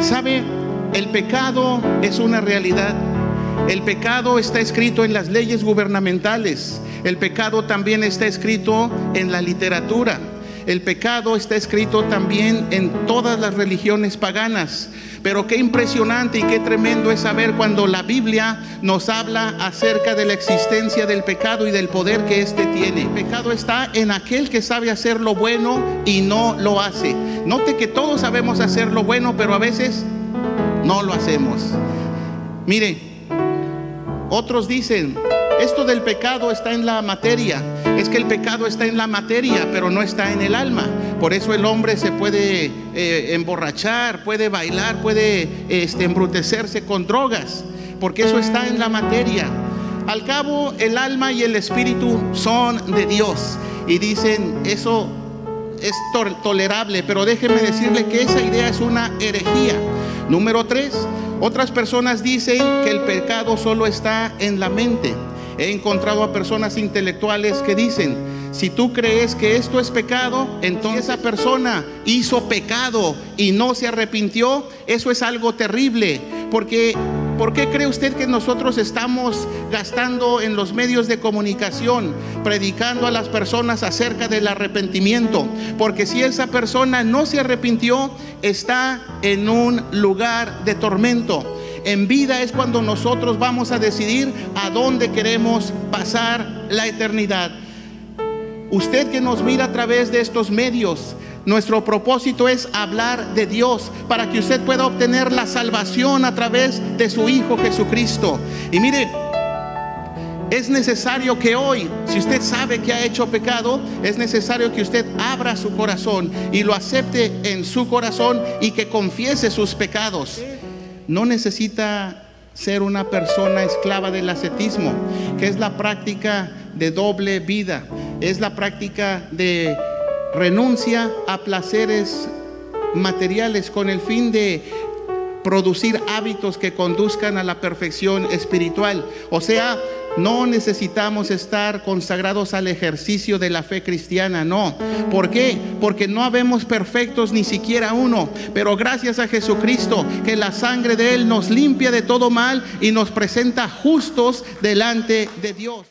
¿Sabe? El pecado es una realidad. El pecado está escrito en las leyes gubernamentales. El pecado también está escrito en la literatura. El pecado está escrito también en todas las religiones paganas. Pero qué impresionante y qué tremendo es saber cuando la Biblia nos habla acerca de la existencia del pecado y del poder que éste tiene. El pecado está en aquel que sabe hacer lo bueno y no lo hace. Note que todos sabemos hacer lo bueno, pero a veces no lo hacemos. Mire, otros dicen, esto del pecado está en la materia. Es que el pecado está en la materia, pero no está en el alma. Por eso el hombre se puede eh, emborrachar, puede bailar, puede este, embrutecerse con drogas, porque eso está en la materia. Al cabo, el alma y el espíritu son de Dios. Y dicen, eso es tolerable, pero déjeme decirle que esa idea es una herejía. Número tres, otras personas dicen que el pecado solo está en la mente. He encontrado a personas intelectuales que dicen, si tú crees que esto es pecado, entonces esa persona hizo pecado y no se arrepintió, eso es algo terrible, porque ¿por qué cree usted que nosotros estamos gastando en los medios de comunicación, predicando a las personas acerca del arrepentimiento? Porque si esa persona no se arrepintió, está en un lugar de tormento. En vida es cuando nosotros vamos a decidir a dónde queremos pasar la eternidad. Usted que nos mira a través de estos medios, nuestro propósito es hablar de Dios para que usted pueda obtener la salvación a través de su Hijo Jesucristo. Y mire, es necesario que hoy, si usted sabe que ha hecho pecado, es necesario que usted abra su corazón y lo acepte en su corazón y que confiese sus pecados no necesita ser una persona esclava del ascetismo, que es la práctica de doble vida, es la práctica de renuncia a placeres materiales con el fin de producir hábitos que conduzcan a la perfección espiritual. O sea, no necesitamos estar consagrados al ejercicio de la fe cristiana, no. ¿Por qué? Porque no habemos perfectos ni siquiera uno, pero gracias a Jesucristo que la sangre de Él nos limpia de todo mal y nos presenta justos delante de Dios.